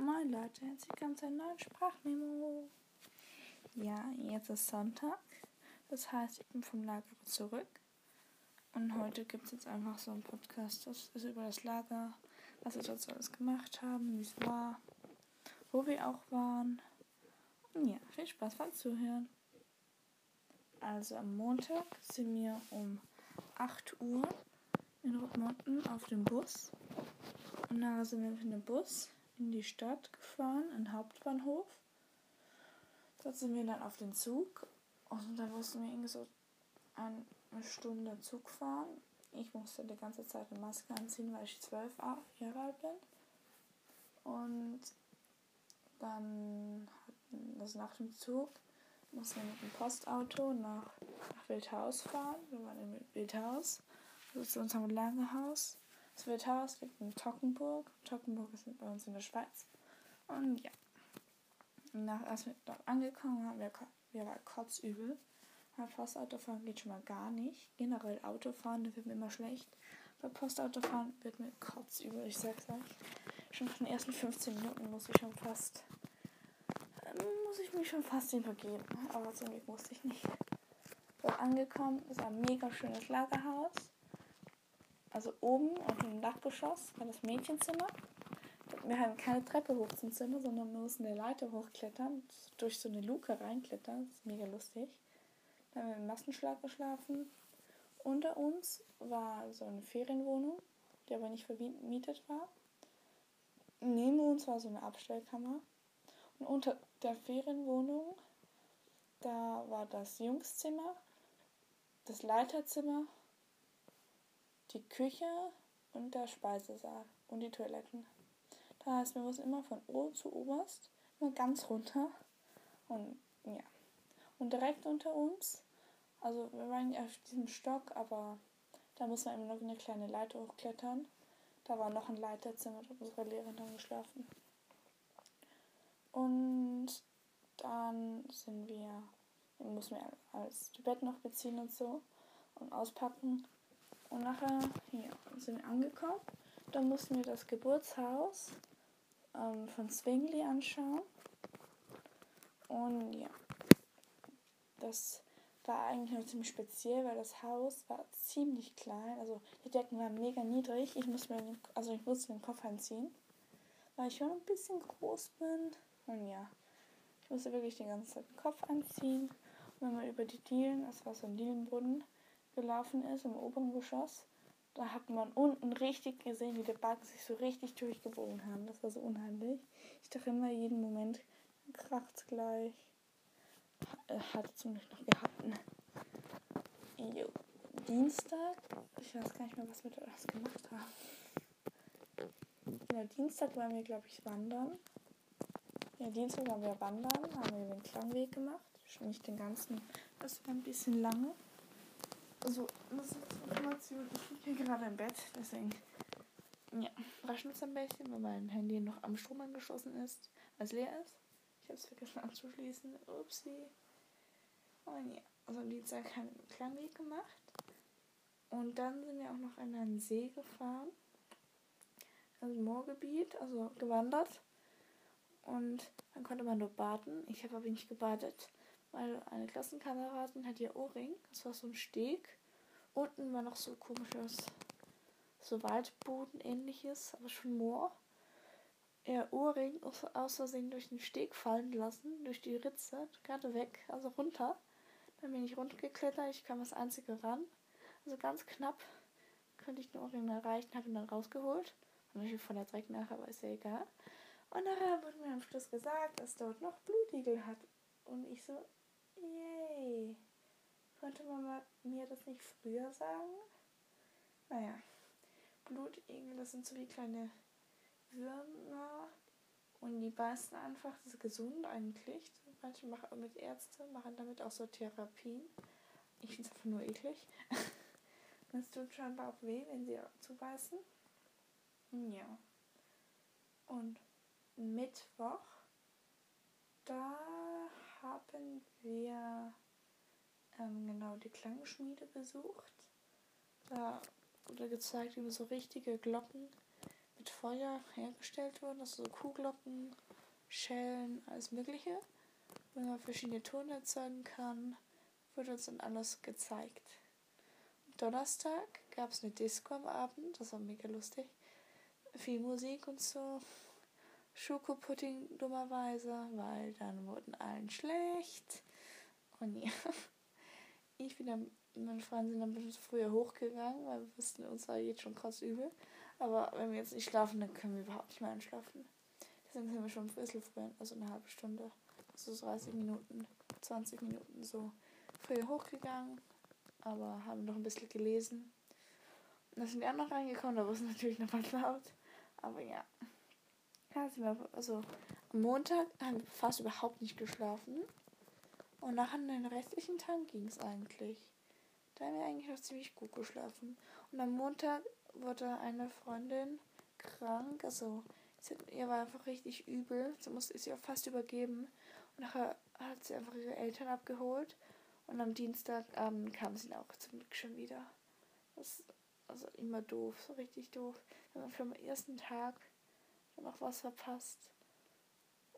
Moin Leute, herzlich willkommen zu einer neuen Sprachmemo. Ja, jetzt ist Sonntag. Das heißt, ich bin vom Lager zurück. Und heute gibt es jetzt einfach so einen Podcast. Das ist über das Lager, was wir dort so alles gemacht haben, wie es war, wo wir auch waren. Und ja, viel Spaß beim Zuhören. Also am Montag sind wir um 8 Uhr in Rottmonten auf dem Bus. Und nachher sind wir mit dem Bus in die Stadt gefahren, in den Hauptbahnhof. Dort sind wir dann auf den Zug und dann mussten wir irgendwie so eine Stunde Zug fahren. Ich musste die ganze Zeit eine Maske anziehen, weil ich zwölf Jahre alt bin. Und dann hatten, also nach dem Zug mussten wir mit dem Postauto nach, nach Wildhaus fahren. Wir waren in Wildhaus, das ist unser Lagerhaus. Das Wildhaus liegt in Tockenburg. Tockenburg ist bei uns in der Schweiz. Und ja, nach, als wir dort angekommen waren, wir, wir waren kotzübel. Bei Postautofahren geht schon mal gar nicht. Generell Autofahren, das wird mir immer schlecht. Bei Postautofahren wird mir kotzübel, ich sag's euch. Schon nach den ersten 15 Minuten muss ich schon fast, äh, muss ich mich schon fast übergeben. Aber zum Glück musste ich nicht. Dort angekommen, ist ein mega schönes Lagerhaus also oben auf dem Dachgeschoss war das Mädchenzimmer. Wir haben keine Treppe hoch zum Zimmer, sondern wir mussten eine Leiter hochklettern, durch so eine Luke reinklettern. Das ist mega lustig. Dann haben wir im Massenschlag geschlafen. Unter uns war so eine Ferienwohnung, die aber nicht vermietet war. Neben uns war so eine Abstellkammer. Und unter der Ferienwohnung, da war das Jungszimmer, das Leiterzimmer die Küche und der Speisesaal und die Toiletten. Das heißt, wir mussten immer von oben zu oberst, immer ganz runter. Und ja. Und direkt unter uns, also wir waren auf diesem Stock, aber da muss man immer noch eine kleine Leiter hochklettern. Da war noch ein Leiterzimmer, da hat unsere Lehrerin dann geschlafen. Und dann sind wir, mussten wir die Bett noch beziehen und so und auspacken. Und nachher hier sind wir angekommen. Dann mussten wir das Geburtshaus ähm, von Zwingli anschauen. Und ja, das war eigentlich noch ziemlich speziell, weil das Haus war ziemlich klein. Also die Decken waren mega niedrig. Ich musste mir den, also ich musste den Kopf anziehen, weil ich schon ein bisschen groß bin. Und ja, ich musste wirklich den Kopf anziehen. Und wenn man über die Dielen, das war so ein Dielenbrunnen, gelaufen ist im oberen Geschoss, da hat man unten richtig gesehen, wie der Balken sich so richtig durchgebogen haben. Das war so unheimlich. Ich dachte immer, jeden Moment kracht es gleich. Hat zum Glück noch gehabt. Jo. Dienstag, ich weiß gar nicht mehr, was wir da alles gemacht haben. Genau, Dienstag waren wir, glaube ich, wandern. Ja, Dienstag waren wir wandern, haben wir den Klangweg gemacht. Nicht den ganzen, das war ein bisschen lange. Also, das ist Information. Ich liege gerade im Bett, deswegen. Ja, raschen uns ein bisschen, weil mein Handy noch am Strom angeschlossen ist, als leer ist. Ich habe es vergessen anzuschließen. Upsi. Und ja, also die Zeit haben wir einen Klangweg gemacht. Und dann sind wir auch noch in einen See gefahren. Also Moorgebiet, also gewandert. Und dann konnte man dort baden. Ich habe aber nicht gebadet weil eine Klassenkameradin hat ihr Ohrring. Das war so ein Steg. Unten war noch so komisches, so Waldboden ähnliches, aber schon Moor. Ihr Ohrring aus Versehen durch den Steg fallen lassen, durch die Ritze, gerade weg, also runter. Dann bin ich runtergeklettert, ich kam das einzige ran. Also ganz knapp könnte ich den Ohrring erreichen, habe ihn dann rausgeholt. Natürlich von der Dreck nachher, aber ist ja egal. Und nachher wurde mir am Schluss gesagt, dass dort noch Blutigel hat. Und ich so, Yay. Konnte man mir das nicht früher sagen? Naja. Blutegel, das sind so wie kleine Würmer. Und die beißen einfach, das ist gesund eigentlich. Manche machen mit Ärzte, machen damit auch so Therapien. Ich finde es einfach nur eklig. Es tut scheinbar auch weh, wenn sie zubeißen. Ja. Und Mittwoch, da haben wir ähm, genau die Klangschmiede besucht. Da wurde gezeigt, wie so richtige Glocken mit Feuer hergestellt wurden, also so Kuhglocken, Schellen, alles Mögliche. Wenn man verschiedene Töne erzeugen kann, wird uns dann alles gezeigt. Donnerstag gab es eine Disco am Abend, das war mega lustig. Viel Musik und so. Schokopudding dummerweise, weil dann wurden allen schlecht. Und ja, ich bin meine Freunde sind dann ein bisschen früher hochgegangen, weil wir wussten, uns war jetzt schon krass übel. Aber wenn wir jetzt nicht schlafen, dann können wir überhaupt nicht mehr einschlafen. Deswegen sind wir schon ein bisschen früher, also eine halbe Stunde, so 30 Minuten, 20 Minuten so früher hochgegangen, aber haben noch ein bisschen gelesen. Und dann sind wir auch noch reingekommen, da war es natürlich noch mal laut. Aber ja. also am Montag haben wir fast überhaupt nicht geschlafen. Und nachher den restlichen Tag ging es eigentlich. Da haben wir eigentlich noch ziemlich gut geschlafen. Und am Montag wurde eine Freundin krank, also sie, ihr war einfach richtig übel. Sie musste sie auch fast übergeben. Und nachher hat sie einfach ihre Eltern abgeholt. Und am Dienstagabend kam sie auch zum Glück schon wieder. Das also immer doof, so richtig doof. Wenn man für den ersten Tag dann noch was verpasst.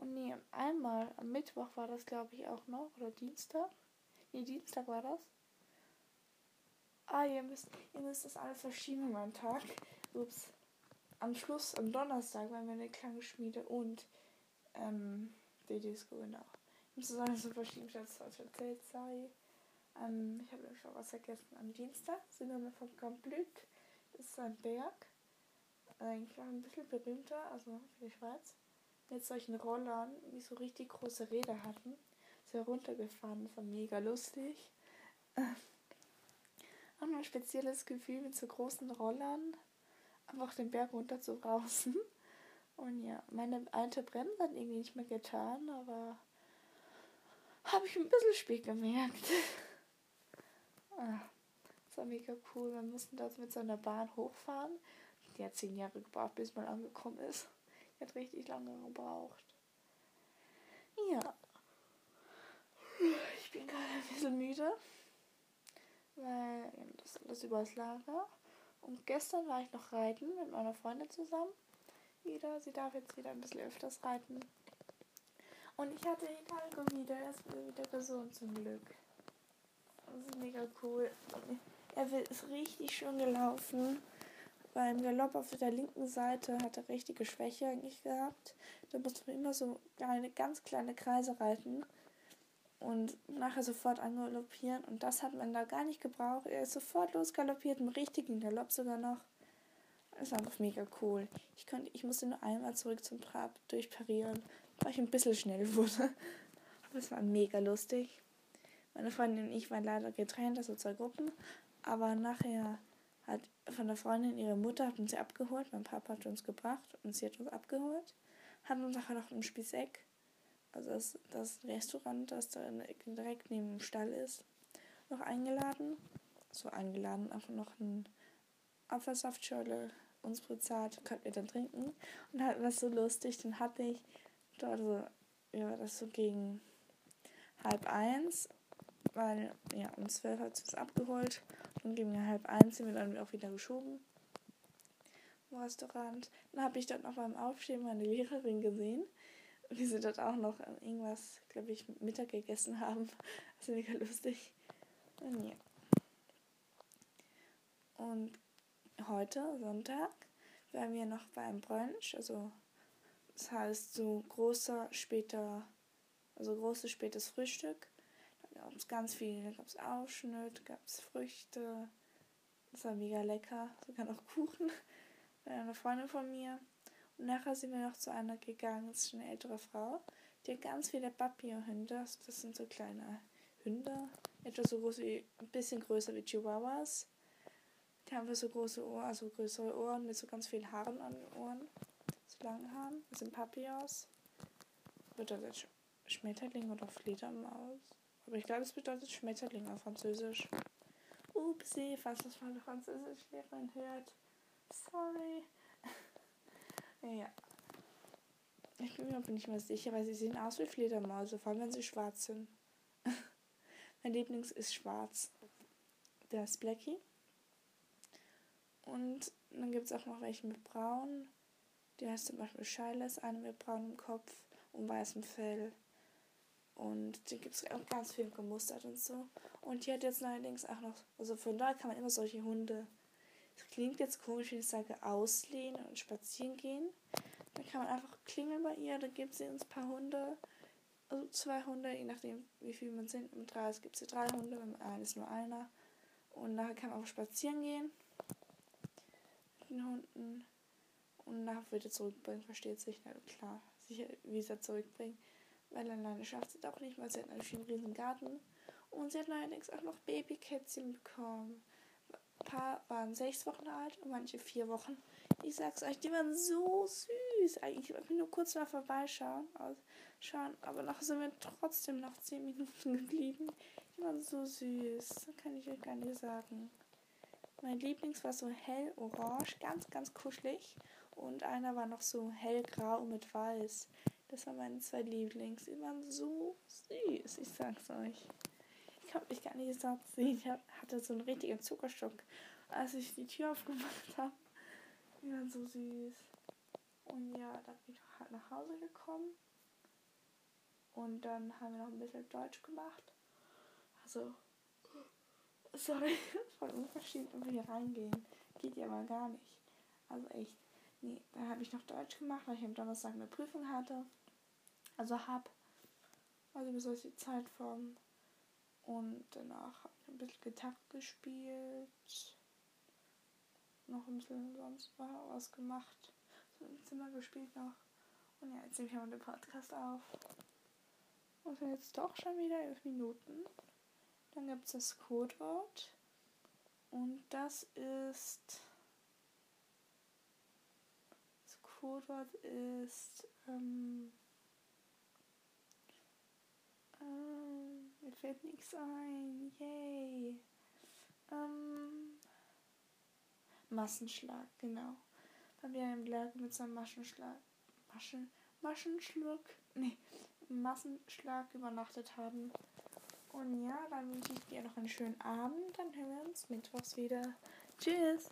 Und nee, einmal am Mittwoch war das, glaube ich, auch noch. Oder Dienstag. Nee, Dienstag war das. Ah, ihr müsst, ihr müsst das alles verschieben an Tag. Ups. Am Schluss, am Donnerstag, waren wir eine kleine Schmiede und ähm, die Disco, genau. Ich muss das alles so verschieben, statt es erzählt sei. Ähm, ich habe nämlich schon was vergessen. Am Dienstag sind wir vom Camp Lück. Das ist ein Berg. Eigentlich auch ein bisschen berühmter, also für die Schweiz. Mit solchen Rollern, die so richtig große Räder hatten. Sehr runtergefahren. Das war mega lustig. auch ein spezielles Gefühl mit so großen Rollern einfach den Berg runter zu brausen. Und ja, meine alte Bremse hat irgendwie nicht mehr getan, aber habe ich ein bisschen spät gemerkt. ah, das war mega cool. Wir mussten dort mit so einer Bahn hochfahren. Die hat zehn Jahre gebraucht, bis man angekommen ist. Hat richtig lange gebraucht. Ja. Ich bin gerade ein bisschen müde weil das ist alles übers Lager. Und gestern war ich noch reiten mit meiner Freundin zusammen. Wieder, sie darf jetzt wieder ein bisschen öfters reiten. Und ich hatte Hidalgo wieder, er ist wieder gesund zum Glück. Das ist mega cool. Er ist richtig schön gelaufen. Beim Galopp auf der linken Seite hat er richtige Schwäche eigentlich gehabt. Da musste man immer so kleine, ganz kleine Kreise reiten und nachher sofort angaloppieren. Und das hat man da gar nicht gebraucht. Er ist sofort losgaloppiert, im richtigen Galopp sogar noch. Das war einfach mega cool. Ich, konnte, ich musste nur einmal zurück zum Trab durchparieren, weil ich ein bisschen schnell wurde. Aber es war mega lustig. Meine Freundin und ich waren leider getrennt, also zwei Gruppen. Aber nachher hat von der Freundin ihre Mutter hat uns abgeholt. Mein Papa hat uns gebracht und sie hat uns abgeholt. Hat uns nachher noch im Spießeck also das, das Restaurant, das da direkt neben dem Stall ist, noch eingeladen. So eingeladen, einfach noch ein Apfelsaftschorle uns bezahlt, konnten wir dann trinken. Und halt was so lustig, dann hatte ich dort so, ja, das so gegen halb eins, weil, ja, um zwölf hat sie es abgeholt. Und gegen halb eins sind wir dann auch wieder geschoben im Restaurant. Dann habe ich dort noch beim Aufstehen meine Lehrerin gesehen wie sie dort auch noch irgendwas, glaube ich, Mittag gegessen haben. Das ist mega lustig. Und ja. Und heute, Sonntag, waren wir noch beim Brunch. Also, das heißt, so großer, später, also großes, spätes Frühstück. Gab es ganz viel. Gab es Aufschnitt, gab es Früchte. Das war mega lecker. Sogar noch Kuchen. Bei einer Freundin von mir. Und nachher sind wir noch zu einer gegangen, das ist eine ältere Frau, die hat ganz viele Papierhunde. Das sind so kleine Hunde, etwa so groß wie, ein bisschen größer wie Chihuahuas. Die haben so große Ohren, also größere Ohren mit so ganz vielen Haaren an den Ohren. So lange Haaren. Das sind Papillons. Bedeutet Sch Schmetterling oder Fledermaus. Aber ich glaube, es bedeutet Schmetterling auf Französisch. Upsi, falls das meine Französischlehrerin hört. Sorry. Ja. Ich bin mir aber nicht mehr sicher, weil sie sehen aus wie Fledermäuse, vor allem wenn sie schwarz sind. mein Lieblings ist schwarz. Der ist Blackie. Und dann gibt es auch noch welche mit braun. Die heißt zum Beispiel Shilas, eine mit braunem Kopf und weißem Fell. Und die gibt es auch ganz viel gemustert und so. Und die hat jetzt allerdings auch noch, also von da kann man immer solche Hunde. Es klingt jetzt komisch, wenn ich sage auslehnen und spazieren gehen. Dann kann man einfach klingeln bei ihr, dann gibt sie uns ein paar Hunde. Also zwei Hunde, je nachdem wie viel man sind. Mit drei gibt sie drei Hunde, mit einem ist nur einer. Und nachher kann man auch spazieren gehen. Mit den Hunden. Und nachher wieder zurückbringen, versteht sich. Na klar, sicher, wie sie zurückbringen. Weil alleine schafft sie auch nicht, weil sie hat natürlich einen riesen Garten. Und sie hat allerdings auch noch Babykätzchen bekommen. Ein paar waren sechs Wochen alt und manche vier Wochen. Ich sag's euch, die waren so süß. Eigentlich wollte ich nur kurz mal vorbeischauen. Schauen, aber noch sind wir trotzdem noch zehn Minuten geblieben. Die waren so süß. Das kann ich euch gar nicht sagen. Mein Lieblings war so hell orange, ganz, ganz kuschelig. Und einer war noch so hellgrau mit weiß. Das waren meine zwei Lieblings. Die waren so süß, ich sag's euch. Ich habe mich gar nicht satt sehen. Ich hatte so einen richtigen Zuckerstock, als ich die Tür aufgemacht habe. Die waren so süß. Und ja, dann bin ich halt nach Hause gekommen. Und dann haben wir noch ein bisschen Deutsch gemacht. Also, sorry, voll unverschämt, wenn wir hier reingehen. Geht ja mal gar nicht. Also echt. Nee, dann habe ich noch Deutsch gemacht, weil ich am Donnerstag eine Prüfung hatte. Also hab. Also bis ich die Zeit vom. Und danach habe ich ein bisschen Gitarre gespielt. Noch ein bisschen sonst was gemacht. So im Zimmer gespielt noch. Und ja, jetzt nehme ich mal den Podcast auf. Und sind jetzt doch schon wieder elf Minuten. Dann gibt es das Codewort. Und das ist. Das Codewort ist. Ähm, ähm, mir fällt nichts ein. Yay. Ähm, Massenschlag, genau. Weil wir im Lager mit so einem Maschenschlag. Maschen, Maschenschluck. Nee, Massenschlag übernachtet haben. Und ja, dann wünsche ich dir noch einen schönen Abend. Dann hören wir uns mittwochs wieder. Tschüss!